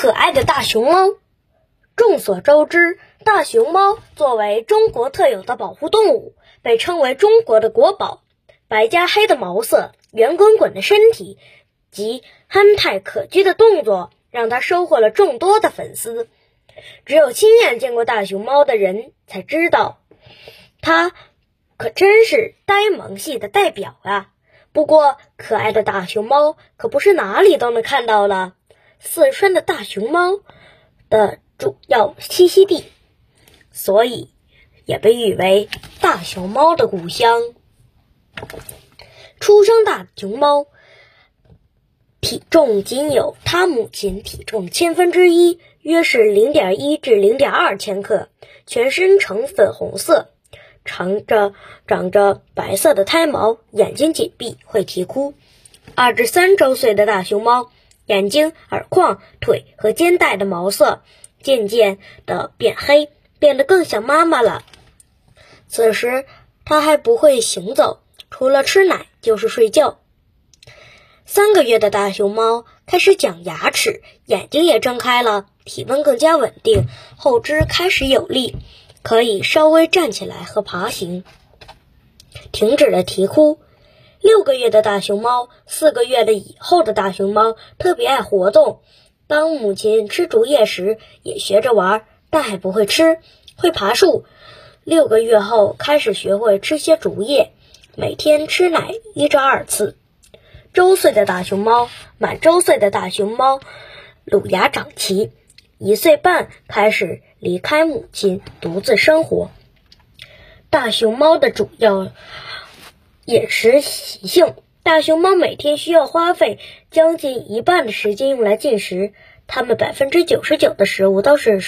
可爱的大熊猫。众所周知，大熊猫作为中国特有的保护动物，被称为中国的国宝。白加黑的毛色，圆滚滚的身体及憨态可掬的动作，让它收获了众多的粉丝。只有亲眼见过大熊猫的人才知道，它可真是呆萌系的代表啊！不过，可爱的大熊猫可不是哪里都能看到了。四川的大熊猫的主要栖息地，所以也被誉为大熊猫的故乡。出生大熊猫体重仅有它母亲体重千分之一，约是零点一至零点二千克，全身呈粉红色，长着长着白色的胎毛，眼睛紧闭，会啼哭。二至三周岁的大熊猫。眼睛、耳眶、腿和肩带的毛色渐渐的变黑，变得更像妈妈了。此时，它还不会行走，除了吃奶就是睡觉。三个月的大熊猫开始长牙齿，眼睛也睁开了，体温更加稳定，后肢开始有力，可以稍微站起来和爬行，停止了啼哭。六个月的大熊猫，四个月的以后的大熊猫特别爱活动。当母亲吃竹叶时，也学着玩，但还不会吃，会爬树。六个月后开始学会吃些竹叶，每天吃奶一至二次。周岁的大熊猫，满周岁的大熊猫，乳牙长齐，一岁半开始离开母亲独自生活。大熊猫的主要。饮食习性：大熊猫每天需要花费将近一半的时间用来进食，它们百分之九十九的食物都是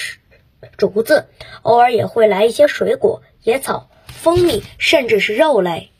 竹子，偶尔也会来一些水果、野草、蜂蜜，甚至是肉类。